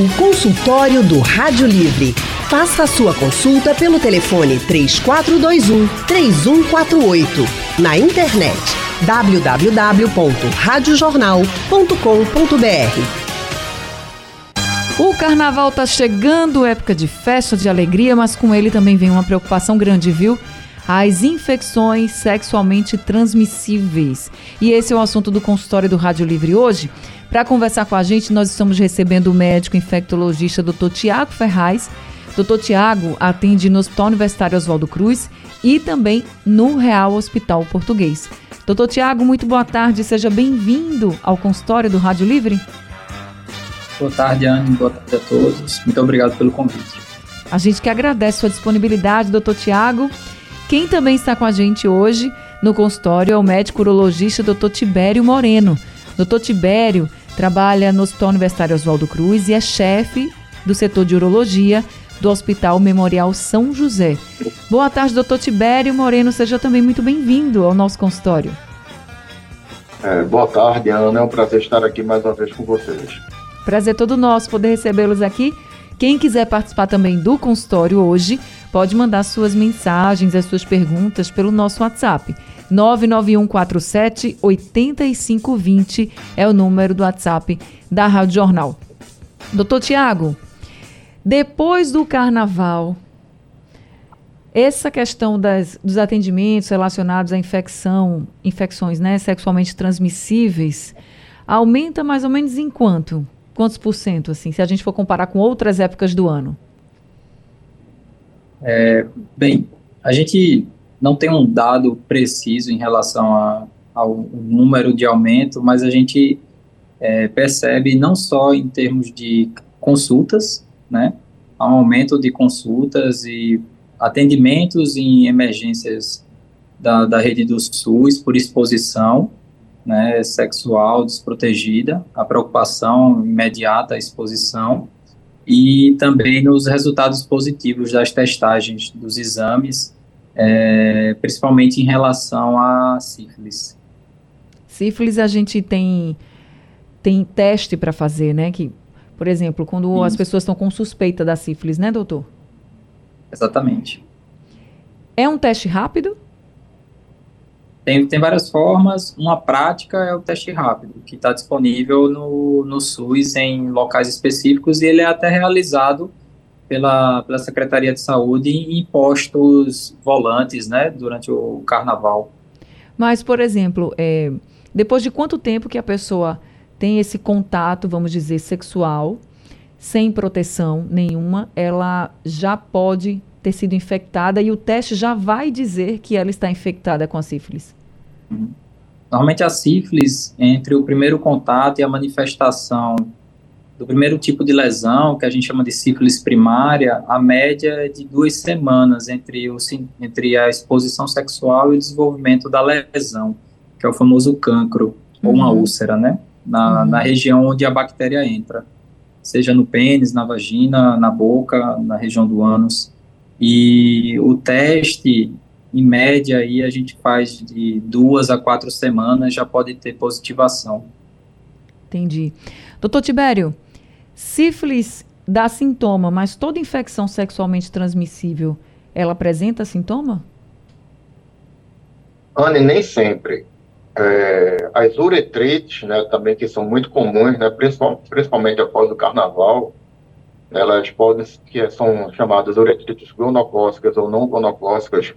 O consultório do Rádio Livre. Faça a sua consulta pelo telefone 3421 3148. Na internet www.radiojornal.com.br. O carnaval está chegando, época de festa, de alegria, mas com ele também vem uma preocupação grande, viu? As infecções sexualmente transmissíveis. E esse é o assunto do consultório do Rádio Livre hoje. Para conversar com a gente, nós estamos recebendo o médico infectologista Dr. Tiago Ferraz. Dr. Tiago atende no Hospital Universitário Oswaldo Cruz e também no Real Hospital Português. Doutor Tiago, muito boa tarde, seja bem-vindo ao consultório do Rádio Livre. Boa tarde, Anne, boa tarde a todos. Muito obrigado pelo convite. A gente que agradece sua disponibilidade, doutor Tiago. Quem também está com a gente hoje no consultório é o médico urologista doutor Tibério Moreno. Doutor Tibério Trabalha no Hospital Universitário Oswaldo Cruz e é chefe do setor de urologia do Hospital Memorial São José. Boa tarde, doutor Tibério Moreno. Seja também muito bem-vindo ao nosso consultório. É, boa tarde, Ana. É um prazer estar aqui mais uma vez com vocês. Prazer todo nosso poder recebê-los aqui. Quem quiser participar também do consultório hoje, pode mandar suas mensagens, as suas perguntas pelo nosso WhatsApp. 99147 8520 é o número do WhatsApp da Rádio Jornal. Doutor Tiago, depois do carnaval, essa questão das, dos atendimentos relacionados à infecção, infecções né, sexualmente transmissíveis, aumenta mais ou menos em quanto? Quantos por cento, assim, se a gente for comparar com outras épocas do ano? É, bem, a gente não tem um dado preciso em relação a, ao número de aumento, mas a gente é, percebe não só em termos de consultas, né, há um aumento de consultas e atendimentos em emergências da, da rede do SUS por exposição né, sexual desprotegida, a preocupação imediata, a exposição, e também nos resultados positivos das testagens dos exames é, principalmente em relação a sífilis. Sífilis a gente tem tem teste para fazer, né? Que, por exemplo, quando Isso. as pessoas estão com suspeita da sífilis, né, doutor? Exatamente. É um teste rápido? Tem, tem várias formas. Uma prática é o teste rápido, que está disponível no, no SUS em locais específicos e ele é até realizado pela, pela Secretaria de Saúde em postos volantes, né, durante o carnaval. Mas, por exemplo, é, depois de quanto tempo que a pessoa tem esse contato, vamos dizer, sexual, sem proteção nenhuma, ela já pode ter sido infectada e o teste já vai dizer que ela está infectada com a sífilis? Normalmente a sífilis, entre o primeiro contato e a manifestação do primeiro tipo de lesão, que a gente chama de sífilis primária, a média é de duas semanas entre, o, entre a exposição sexual e o desenvolvimento da lesão, que é o famoso cancro, uhum. ou uma uhum. úlcera, né? Na, uhum. na região onde a bactéria entra, seja no pênis, na vagina, na boca, na região do ânus. E o teste, em média, aí a gente faz de duas a quatro semanas, já pode ter positivação. Entendi. Doutor Tibério, Sífilis dá sintoma, mas toda infecção sexualmente transmissível, ela apresenta sintoma? Anne, nem sempre. É, as uretrites, né, também que são muito comuns, né, principalmente após o carnaval, elas podem, que são chamadas uretrites gonocócicas ou não gonocócicas,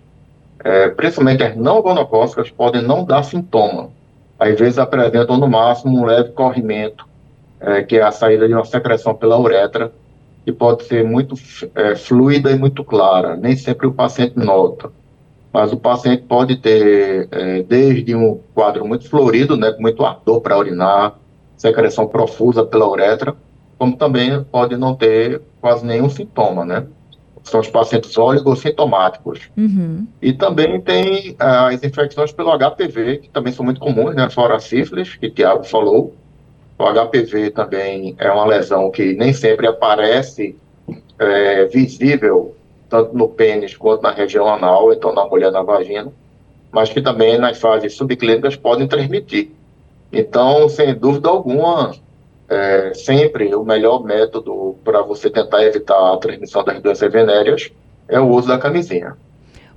é, principalmente as não gonocócicas podem não dar sintoma. Às vezes apresentam no máximo um leve corrimento é, que é a saída de uma secreção pela uretra, que pode ser muito é, fluida e muito clara. Nem sempre o paciente nota, mas o paciente pode ter é, desde um quadro muito florido, né, com muito ardor para urinar, secreção profusa pela uretra, como também pode não ter quase nenhum sintoma, né? São os pacientes oligossintomáticos. Uhum. E também tem as infecções pelo HPV, que também são muito comuns, né? Fora a sífilis, que o Tiago falou, o HPV também é uma lesão que nem sempre aparece é, visível, tanto no pênis quanto na região anal, então na mulher na vagina, mas que também nas fases subclínicas podem transmitir. Então, sem dúvida alguma, é, sempre o melhor método para você tentar evitar a transmissão das doenças venéreas é o uso da camisinha.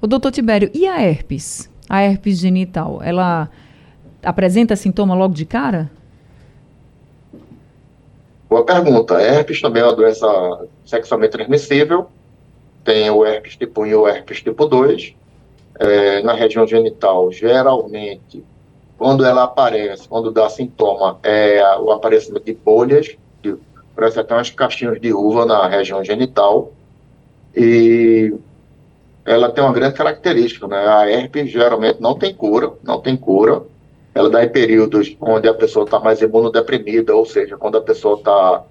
O doutor Tibério, e a herpes? A herpes genital, ela apresenta sintoma logo de cara? Boa pergunta. Herpes também é uma doença sexualmente transmissível. Tem o herpes tipo 1 e o herpes tipo 2. É, na região genital, geralmente, quando ela aparece, quando dá sintoma, é o aparecimento de bolhas, de, parece até umas caixinhas de uva na região genital. E ela tem uma grande característica, né? A herpes geralmente não tem cura, não tem cura. Ela dá em períodos onde a pessoa está mais imunodeprimida, ou seja, quando a pessoa está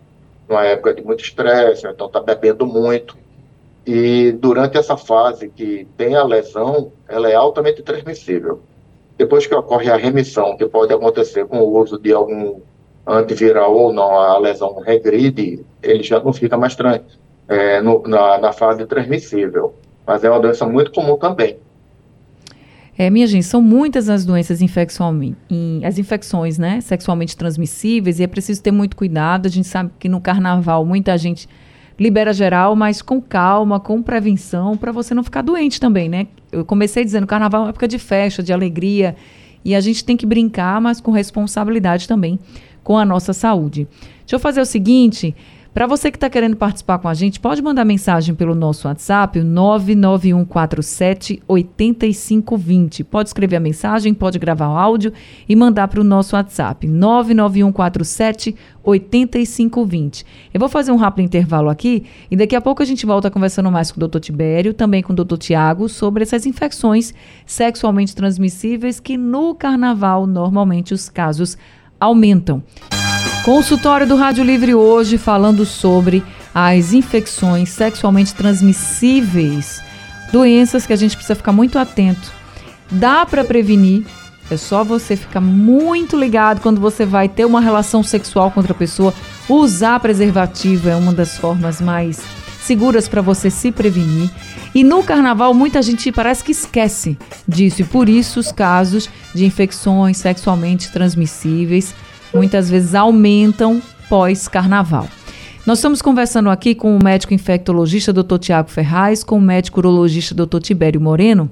numa época de muito estresse, então está bebendo muito. E durante essa fase que tem a lesão, ela é altamente transmissível. Depois que ocorre a remissão, que pode acontecer com o uso de algum antiviral ou não, a lesão regride, ele já não fica mais é, no, na, na fase transmissível. Mas é uma doença muito comum também. É, minha gente, são muitas as doenças infecciosamente, as infecções, né, sexualmente transmissíveis, e é preciso ter muito cuidado. A gente sabe que no carnaval muita gente libera geral, mas com calma, com prevenção, para você não ficar doente também, né? Eu comecei dizendo, carnaval é uma época de festa, de alegria, e a gente tem que brincar, mas com responsabilidade também com a nossa saúde. Deixa eu fazer o seguinte, para você que está querendo participar com a gente, pode mandar mensagem pelo nosso WhatsApp, o 99147 8520. Pode escrever a mensagem, pode gravar o áudio e mandar para o nosso WhatsApp, 99147 8520. Eu vou fazer um rápido intervalo aqui e daqui a pouco a gente volta conversando mais com o doutor Tibério, também com o doutor Tiago, sobre essas infecções sexualmente transmissíveis que no carnaval normalmente os casos aumentam. Consultório do Rádio Livre hoje falando sobre as infecções sexualmente transmissíveis, doenças que a gente precisa ficar muito atento. Dá para prevenir, é só você ficar muito ligado quando você vai ter uma relação sexual com outra pessoa. Usar preservativo é uma das formas mais seguras para você se prevenir. E no carnaval, muita gente parece que esquece disso, e por isso os casos de infecções sexualmente transmissíveis muitas vezes aumentam pós-carnaval. Nós estamos conversando aqui com o médico infectologista Dr. Tiago Ferraz, com o médico urologista Dr. Tibério Moreno.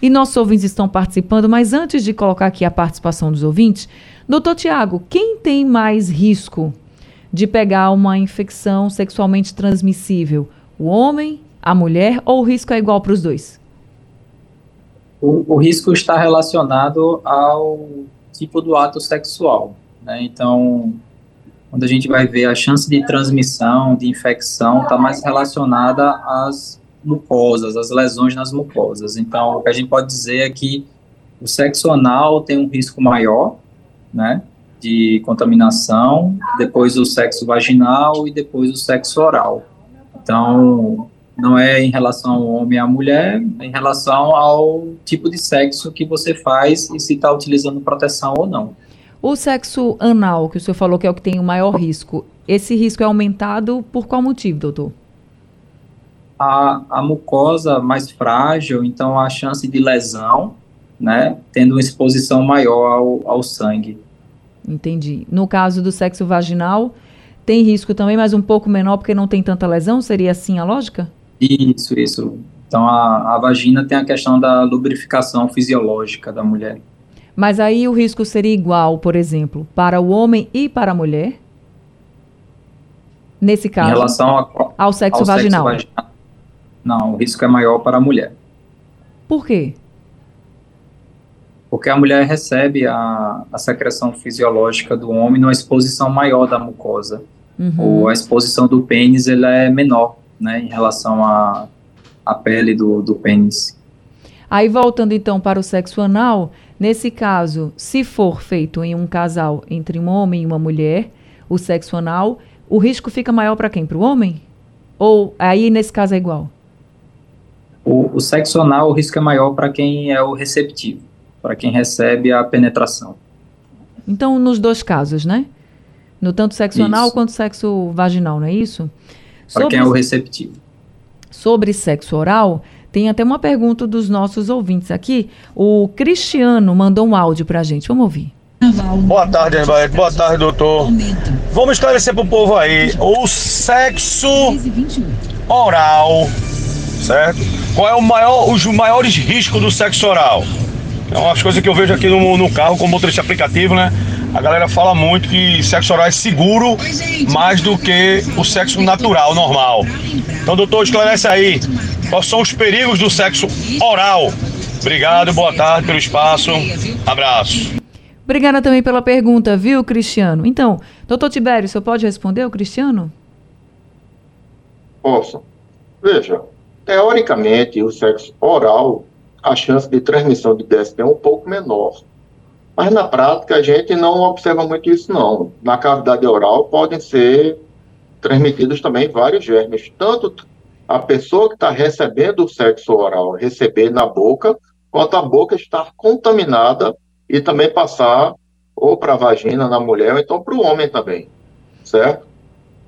E nossos ouvintes estão participando, mas antes de colocar aqui a participação dos ouvintes, doutor Tiago, quem tem mais risco de pegar uma infecção sexualmente transmissível? O homem, a mulher ou o risco é igual para os dois? O, o risco está relacionado ao tipo do ato sexual. Né? Então, quando a gente vai ver a chance de transmissão, de infecção, está mais relacionada às mucosas, às lesões nas mucosas. Então, o que a gente pode dizer é que o sexo anal tem um risco maior, né, de contaminação, depois o sexo vaginal e depois o sexo oral. Então, não é em relação ao homem e à mulher, é em relação ao tipo de sexo que você faz e se está utilizando proteção ou não. O sexo anal, que o senhor falou que é o que tem o maior risco, esse risco é aumentado por qual motivo, doutor? A, a mucosa mais frágil, então a chance de lesão, né, tendo uma exposição maior ao, ao sangue. Entendi. No caso do sexo vaginal, tem risco também, mas um pouco menor porque não tem tanta lesão? Seria assim a lógica? Isso, isso. Então a, a vagina tem a questão da lubrificação fisiológica da mulher. Mas aí o risco seria igual, por exemplo, para o homem e para a mulher? Nesse caso, em relação a, ao, sexo, ao vaginal. sexo vaginal. Não, o risco é maior para a mulher. Por quê? Porque a mulher recebe a, a secreção fisiológica do homem numa exposição maior da mucosa. Uhum. Ou a exposição do pênis ela é menor, né, em relação à a, a pele do, do pênis. Aí voltando então para o sexo anal, Nesse caso, se for feito em um casal entre um homem e uma mulher, o sexo anal, o risco fica maior para quem? Para o homem? Ou aí nesse caso é igual? O, o sexo anal, o risco é maior para quem é o receptivo, para quem recebe a penetração. Então, nos dois casos, né? No tanto sexo isso. anal quanto sexo vaginal, não é isso? Para quem é o receptivo. Sobre sexo oral, tem até uma pergunta dos nossos ouvintes aqui. O Cristiano mandou um áudio para a gente. Vamos ouvir. Boa tarde, Anibete. Boa tarde, doutor. Vamos esclarecer pro povo aí o sexo oral, certo? Qual é o maior, os maiores riscos do sexo oral? É umas coisas que eu vejo aqui no, no carro com motorista aplicativo, né? A galera fala muito que sexo oral é seguro mais do que o sexo natural, normal. Então, doutor, esclarece aí. Quais são os perigos do sexo oral? Obrigado, boa tarde pelo espaço. Abraço. Obrigada também pela pergunta, viu, Cristiano? Então, doutor Tibério, você pode responder o Cristiano? Posso. Veja, teoricamente, o sexo oral, a chance de transmissão de DST é um pouco menor. Mas na prática a gente não observa muito isso não. Na cavidade oral podem ser transmitidos também vários germes, tanto a pessoa que está recebendo o sexo oral receber na boca, quanto a boca estar contaminada e também passar ou para a vagina na mulher, ou então para o homem também, certo?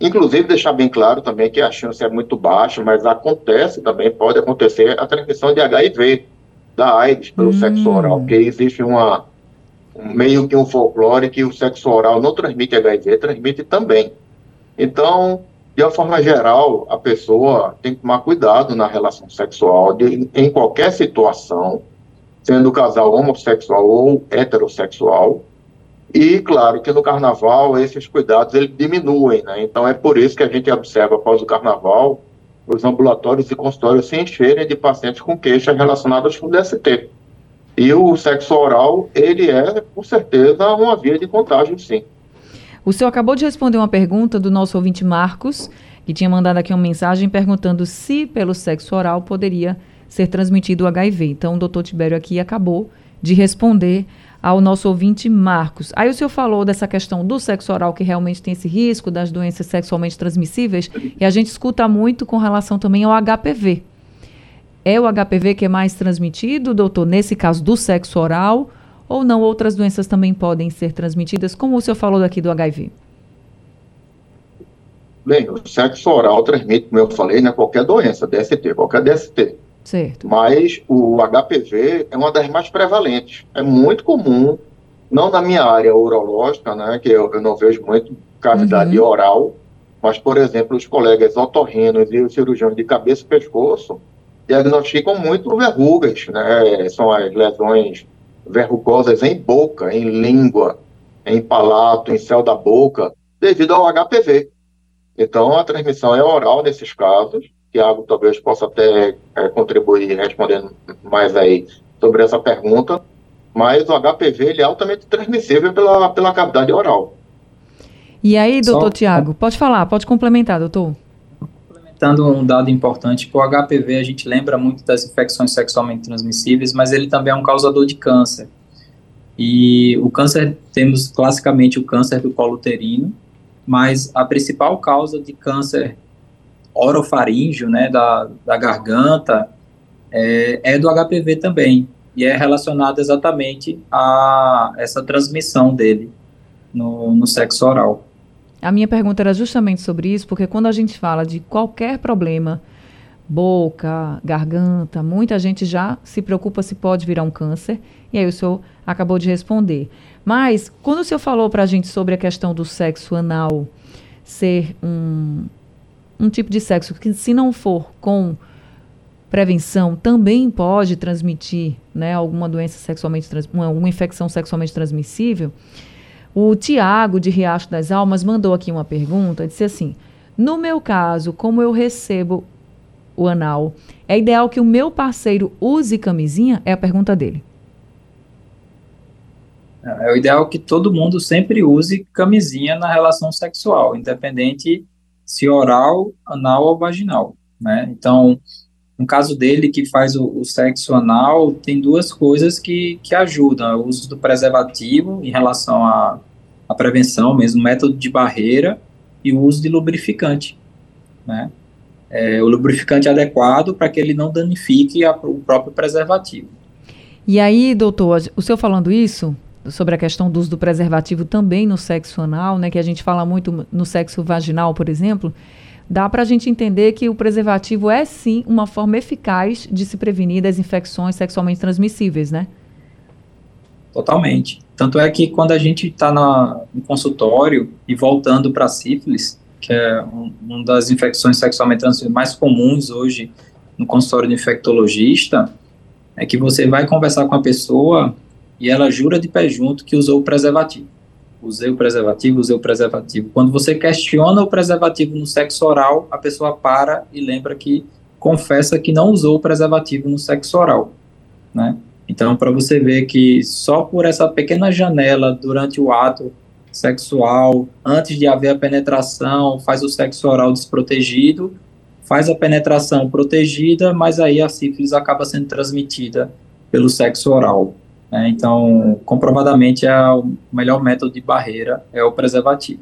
Inclusive, deixar bem claro também que a chance é muito baixa, mas acontece também, pode acontecer a transmissão de HIV, da AIDS, pelo hum. sexo oral, porque existe uma, meio que um folclore que o sexo oral não transmite HIV, transmite também. Então, de uma forma geral, a pessoa tem que tomar cuidado na relação sexual, de, em qualquer situação, sendo casal homossexual ou heterossexual. E, claro, que no carnaval esses cuidados eles diminuem, né? Então, é por isso que a gente observa após o carnaval os ambulatórios e consultórios se encherem de pacientes com queixas relacionadas com DST. E o sexo oral, ele é, com certeza, uma via de contágio, sim. O senhor acabou de responder uma pergunta do nosso ouvinte Marcos, que tinha mandado aqui uma mensagem perguntando se pelo sexo oral poderia ser transmitido o HIV. Então, o doutor Tibério aqui acabou de responder ao nosso ouvinte Marcos. Aí o senhor falou dessa questão do sexo oral que realmente tem esse risco das doenças sexualmente transmissíveis e a gente escuta muito com relação também ao HPV. É o HPV que é mais transmitido, doutor, nesse caso do sexo oral, ou não outras doenças também podem ser transmitidas, como o senhor falou daqui do HIV? Bem, o sexo oral transmite, como eu falei, né, qualquer doença, DST, qualquer DST. Certo. Mas o HPV é uma das mais prevalentes. É muito comum, não na minha área urológica, né, que eu, eu não vejo muito cavidade uhum. oral, mas, por exemplo, os colegas otorrinos e os cirurgiões de cabeça e pescoço, diagnosticam muito verrugas, né? São as lesões verrugosas em boca, em língua, em palato, em céu da boca, devido ao HPV. Então, a transmissão é oral nesses casos. Tiago talvez possa até é, contribuir respondendo mais aí sobre essa pergunta. Mas o HPV ele é altamente transmissível pela, pela cavidade oral. E aí, doutor Tiago, pode falar, pode complementar, doutor citando um dado importante, que o HPV a gente lembra muito das infecções sexualmente transmissíveis, mas ele também é um causador de câncer. E o câncer, temos classicamente o câncer do colo uterino, mas a principal causa de câncer orofaríngeo, né, da, da garganta, é, é do HPV também, e é relacionado exatamente a essa transmissão dele no, no sexo oral. A minha pergunta era justamente sobre isso, porque quando a gente fala de qualquer problema, boca, garganta, muita gente já se preocupa se pode virar um câncer, e aí o senhor acabou de responder. Mas, quando o senhor falou para a gente sobre a questão do sexo anal ser um, um tipo de sexo que, se não for com prevenção, também pode transmitir né, alguma doença sexualmente, uma, uma infecção sexualmente transmissível, o Tiago, de Riacho das Almas, mandou aqui uma pergunta, disse assim, no meu caso, como eu recebo o anal, é ideal que o meu parceiro use camisinha? É a pergunta dele. É, é o ideal que todo mundo sempre use camisinha na relação sexual, independente se oral, anal ou vaginal, né? Então, no caso dele, que faz o, o, sexo anal, tem duas coisas que, que ajudam. O uso do preservativo em relação à, à prevenção, mesmo método de barreira, e o uso de lubrificante. Né? É, o lubrificante adequado para que ele não danifique a, o próprio preservativo. E aí, doutor, o senhor falando isso, sobre a questão do uso do preservativo também no sexo anal, né, que a gente fala muito no sexo vaginal, por exemplo, dá para a gente entender que o preservativo é sim uma forma eficaz de se prevenir das infecções sexualmente transmissíveis, né? Totalmente. Tanto é que quando a gente está no consultório e voltando para sífilis, que é um, uma das infecções sexualmente transmissíveis mais comuns hoje no consultório de infectologista, é que você vai conversar com a pessoa e ela jura de pé junto que usou o preservativo. Usei o preservativo, usei o preservativo. Quando você questiona o preservativo no sexo oral, a pessoa para e lembra que confessa que não usou o preservativo no sexo oral, né? Então, para você ver que só por essa pequena janela durante o ato sexual, antes de haver a penetração, faz o sexo oral desprotegido, faz a penetração protegida, mas aí a sífilis acaba sendo transmitida pelo sexo oral. Né? Então, comprovadamente, é o melhor método de barreira é o preservativo.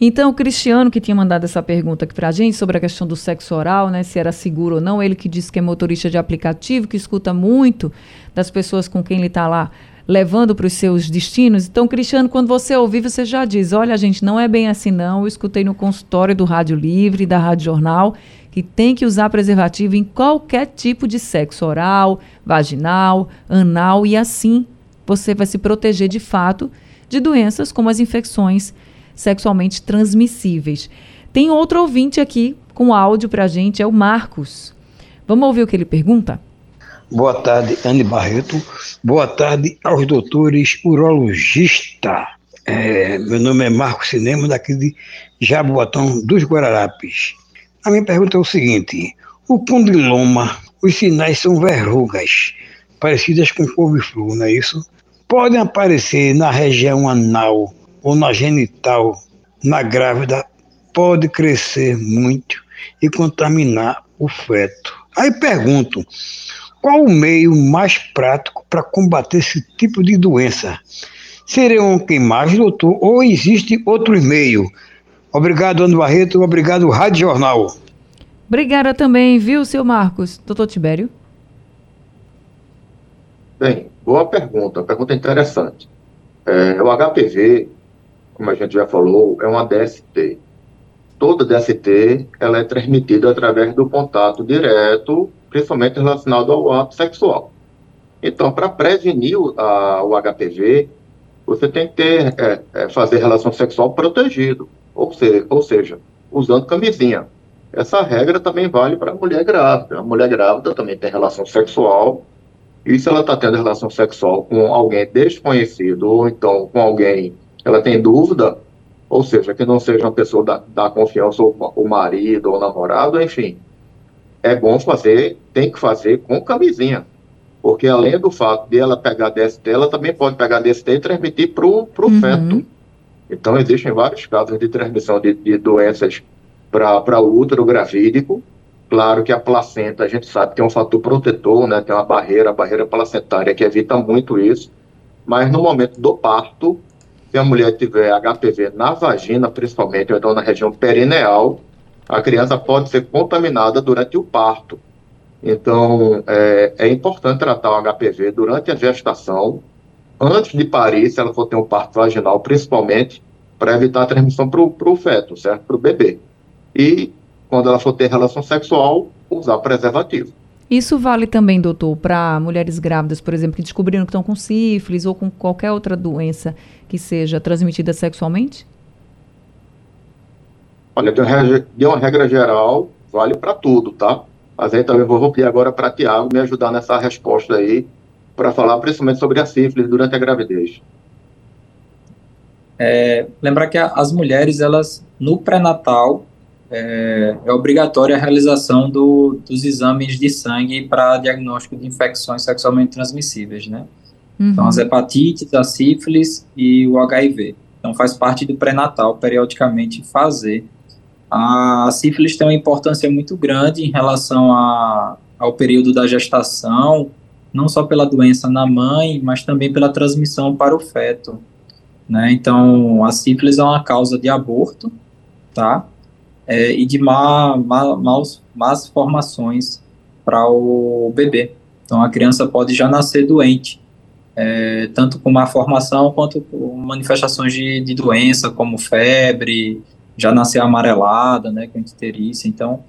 Então, o Cristiano, que tinha mandado essa pergunta aqui pra gente sobre a questão do sexo oral, né, se era seguro ou não, ele que disse que é motorista de aplicativo, que escuta muito das pessoas com quem ele está lá levando para os seus destinos. Então, Cristiano, quando você ouvir, você já diz: olha, gente, não é bem assim, não. Eu escutei no consultório do Rádio Livre, da Rádio Jornal, que tem que usar preservativo em qualquer tipo de sexo oral, vaginal, anal, e assim você vai se proteger de fato de doenças como as infecções sexualmente transmissíveis. Tem outro ouvinte aqui com áudio para a gente, é o Marcos. Vamos ouvir o que ele pergunta? Boa tarde, Anne Barreto. Boa tarde aos doutores urologistas. É, meu nome é Marcos Cinema, daqui de Jaboatão dos Guararapes. A minha pergunta é o seguinte: o condiloma, os sinais são verrugas, parecidas com couve-flor, não é isso? Podem aparecer na região anal ou na genital, na grávida, pode crescer muito e contaminar o feto. Aí pergunto, qual o meio mais prático para combater esse tipo de doença? Seriam queimagens, doutor, ou existe outro meio? Obrigado, Ano Barreto. Obrigado, Rádio Jornal. Obrigada também, viu, seu Marcos? Doutor Tibério? Bem, boa pergunta, pergunta interessante. É, o HPV como a gente já falou, é uma DST. Toda DST ela é transmitida através do contato direto, principalmente relacionado ao ato sexual. Então, para prevenir o, a, o HPV, você tem que ter, é, é, fazer relação sexual protegido, ou seja, ou seja, usando camisinha. Essa regra também vale para a mulher grávida. A mulher grávida também tem relação sexual, e se ela está tendo relação sexual com alguém desconhecido, ou então com alguém ela tem dúvida, ou seja, que não seja uma pessoa da, da confiança, ou o marido, ou o namorado, enfim, é bom fazer, tem que fazer com camisinha. Porque além do fato de ela pegar DST, ela também pode pegar DST e transmitir para o uhum. feto. Então, existem vários casos de transmissão de, de doenças para o útero gravídico. Claro que a placenta, a gente sabe que é um fator protetor, né? tem uma barreira, a barreira placentária que evita muito isso. Mas no momento do parto, se a mulher tiver HPV na vagina, principalmente, ou então na região perineal, a criança pode ser contaminada durante o parto. Então, é, é importante tratar o HPV durante a gestação, antes de parir, se ela for ter um parto vaginal, principalmente, para evitar a transmissão para o feto, certo? Para o bebê. E, quando ela for ter relação sexual, usar preservativo. Isso vale também, doutor, para mulheres grávidas, por exemplo, que descobriram que estão com sífilis ou com qualquer outra doença que seja transmitida sexualmente? Olha, de uma regra, de uma regra geral, vale para tudo, tá? Mas aí também vou pedir agora para Tiago me ajudar nessa resposta aí, para falar principalmente sobre a sífilis durante a gravidez. É, lembrar que as mulheres, elas, no pré-natal, é, é obrigatória a realização do, dos exames de sangue para diagnóstico de infecções sexualmente transmissíveis, né? Uhum. Então, as hepatites, a sífilis e o HIV. Então, faz parte do pré-natal, periodicamente, fazer. A sífilis tem uma importância muito grande em relação a, ao período da gestação, não só pela doença na mãe, mas também pela transmissão para o feto. Né? Então, a sífilis é uma causa de aborto, tá? é, e de má, má, maus, más formações para o bebê. Então, a criança pode já nascer doente, é, tanto com má formação quanto com manifestações de, de doença, como febre, já nascer amarelada, né, com icterícia. Então,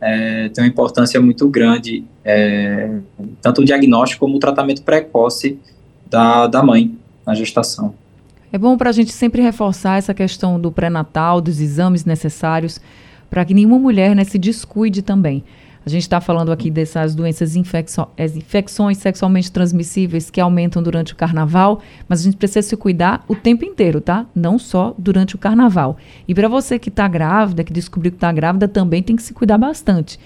é, tem uma importância muito grande, é, tanto o diagnóstico como o tratamento precoce da, da mãe na gestação. É bom para a gente sempre reforçar essa questão do pré-natal, dos exames necessários, para que nenhuma mulher né, se descuide também. A gente está falando aqui dessas doenças infeccio infecções sexualmente transmissíveis que aumentam durante o carnaval, mas a gente precisa se cuidar o tempo inteiro, tá? Não só durante o carnaval. E para você que está grávida, que descobriu que está grávida, também tem que se cuidar bastante.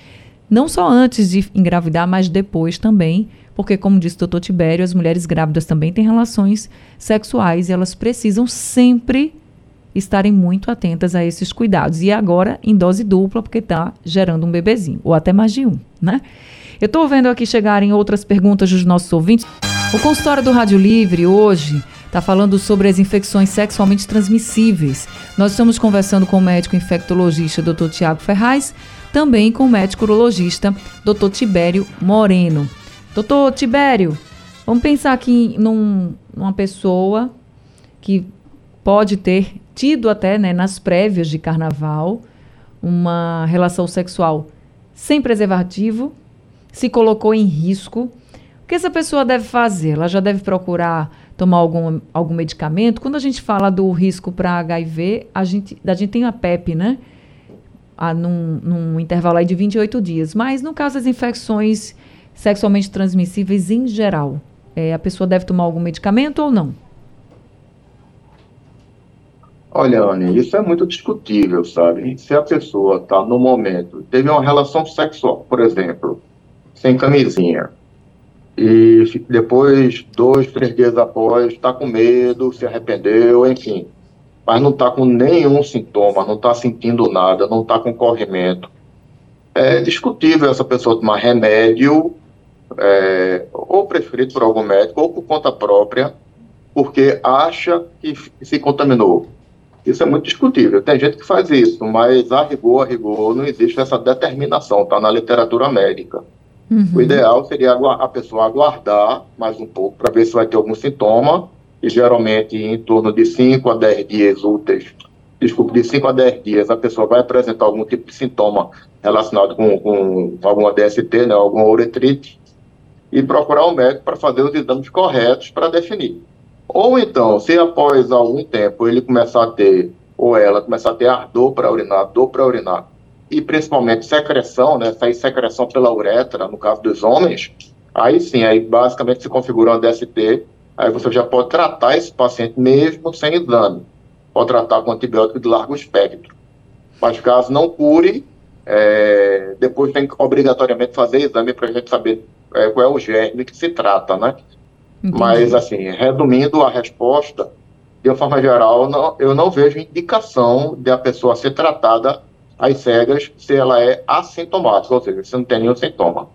Não só antes de engravidar, mas depois também, porque, como disse o doutor Tibério, as mulheres grávidas também têm relações sexuais e elas precisam sempre estarem muito atentas a esses cuidados. E agora em dose dupla, porque está gerando um bebezinho, ou até mais de um, né? Eu estou vendo aqui chegarem outras perguntas dos nossos ouvintes. O consultório do Rádio Livre hoje está falando sobre as infecções sexualmente transmissíveis. Nós estamos conversando com o médico infectologista Dr. Tiago Ferraz, também com o médico urologista Dr. Tibério Moreno. Doutor Tibério, vamos pensar aqui num, numa pessoa que pode ter tido até né, nas prévias de carnaval uma relação sexual sem preservativo, se colocou em risco. O que essa pessoa deve fazer? Ela já deve procurar tomar algum, algum medicamento? Quando a gente fala do risco para HIV, a gente, a gente tem a PEP, né? Ah, num, num intervalo aí de 28 dias. Mas no caso das infecções sexualmente transmissíveis em geral, é, a pessoa deve tomar algum medicamento ou não? Olha, Anne, isso é muito discutível, sabe? Se a pessoa está no momento, teve uma relação sexual, por exemplo, sem camisinha, e depois, dois, três dias após, está com medo, se arrependeu, enfim, mas não está com nenhum sintoma, não está sentindo nada, não está com corrimento. É discutível essa pessoa tomar remédio, é, ou preferido por algum médico, ou por conta própria, porque acha que se contaminou isso é muito discutível. Tem gente que faz isso, mas a rigor, a rigor, não existe essa determinação, está na literatura médica. Uhum. O ideal seria a pessoa aguardar mais um pouco para ver se vai ter algum sintoma, e geralmente em torno de 5 a 10 dias úteis, desculpe, de 5 a 10 dias, a pessoa vai apresentar algum tipo de sintoma relacionado com, com alguma DST, né, alguma uretrite, e procurar o um médico para fazer os exames corretos para definir. Ou então, se após algum tempo ele começar a ter, ou ela começar a ter ardor para urinar, dor para urinar, e principalmente secreção, né, sair secreção pela uretra, no caso dos homens, aí sim, aí basicamente se configura uma DST, aí você já pode tratar esse paciente mesmo sem exame. Pode tratar com antibiótico de largo espectro. Mas caso não cure, é, depois tem que obrigatoriamente fazer exame para a gente saber é, qual é o germe que se trata, né? Entendi. Mas, assim, resumindo a resposta, de uma forma geral, não, eu não vejo indicação de a pessoa ser tratada às cegas se ela é assintomática, ou seja, se não tem nenhum sintoma.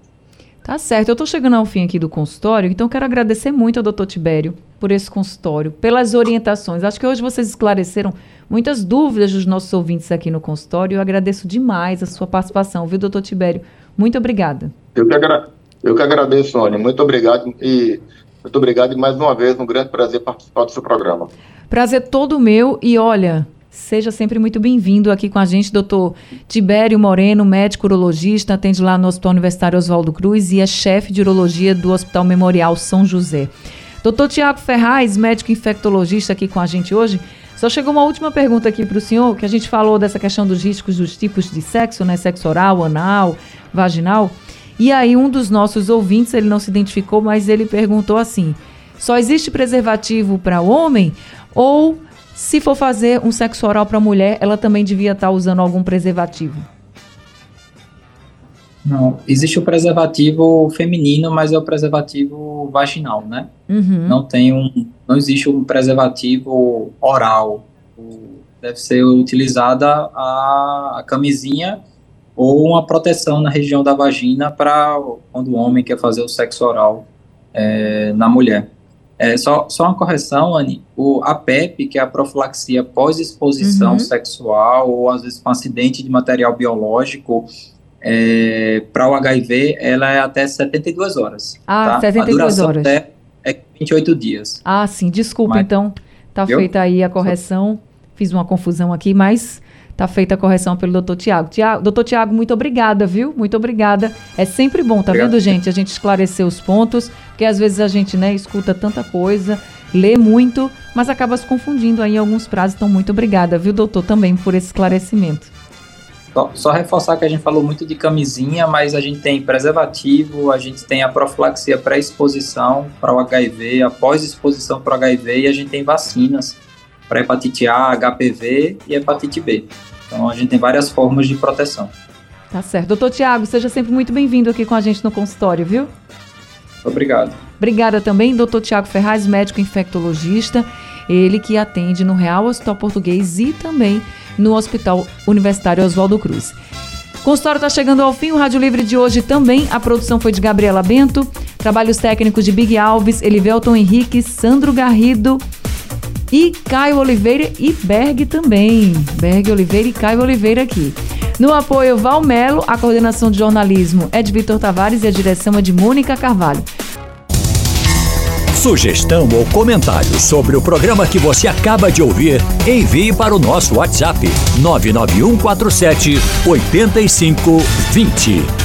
Tá certo. Eu estou chegando ao fim aqui do consultório, então quero agradecer muito ao doutor Tibério por esse consultório, pelas orientações. Acho que hoje vocês esclareceram muitas dúvidas dos nossos ouvintes aqui no consultório. Eu agradeço demais a sua participação, viu, doutor Tibério? Muito obrigada. Eu que, agra eu que agradeço, Sônia. Muito obrigado e muito obrigado e mais uma vez um grande prazer participar do seu programa. Prazer todo meu e olha, seja sempre muito bem-vindo aqui com a gente, doutor Tibério Moreno, médico urologista, atende lá no Hospital Universitário Oswaldo Cruz e é chefe de urologia do Hospital Memorial São José. Doutor Tiago Ferraz, médico infectologista aqui com a gente hoje. Só chegou uma última pergunta aqui para o senhor, que a gente falou dessa questão dos riscos dos tipos de sexo, né? Sexo oral, anal, vaginal. E aí um dos nossos ouvintes, ele não se identificou, mas ele perguntou assim: só existe preservativo para homem ou se for fazer um sexo oral para mulher, ela também devia estar tá usando algum preservativo? Não, existe o preservativo feminino, mas é o preservativo vaginal, né? Uhum. Não tem um, não existe um preservativo oral. Deve ser utilizada a, a camisinha ou uma proteção na região da vagina para quando o homem quer fazer o sexo oral é, na mulher. É, só, só uma correção, Anne, o, a PEP, que é a profilaxia pós-exposição uhum. sexual ou às vezes com acidente de material biológico, é, para o HIV, ela é até 72 horas. Ah, tá? 72 horas. É, é 28 dias. Ah, sim, desculpa, mas, então, tá feita aí a correção, fiz uma confusão aqui, mas Tá feita a correção pelo doutor Tiago. Tiago, doutor Tiago, muito obrigada, viu? Muito obrigada. É sempre bom, tá Obrigado. vendo, gente? A gente esclarecer os pontos, porque às vezes a gente, né, escuta tanta coisa lê muito, mas acaba se confundindo aí em alguns prazos. Então, muito obrigada, viu, doutor, também por esse esclarecimento. Só, só, reforçar que a gente falou muito de camisinha, mas a gente tem preservativo, a gente tem a profilaxia pré-exposição para o HIV, após exposição para o HIV, e a gente tem vacinas para hepatite A, HPV e hepatite B. Então a gente tem várias formas de proteção. Tá certo. Doutor Tiago, seja sempre muito bem-vindo aqui com a gente no consultório, viu? Obrigado. Obrigada também, doutor Tiago Ferraz, médico infectologista, ele que atende no Real Hospital Português e também no Hospital Universitário Oswaldo Cruz. O consultório está chegando ao fim, o Rádio Livre de hoje também. A produção foi de Gabriela Bento, trabalhos técnicos de Big Alves, Elivelton Henrique, Sandro Garrido e Caio Oliveira e Berg também. Berg Oliveira e Caio Oliveira aqui. No apoio Valmelo, a coordenação de jornalismo é de Vitor Tavares e a direção é de Mônica Carvalho. Sugestão ou comentário sobre o programa que você acaba de ouvir, envie para o nosso WhatsApp 99147 8520.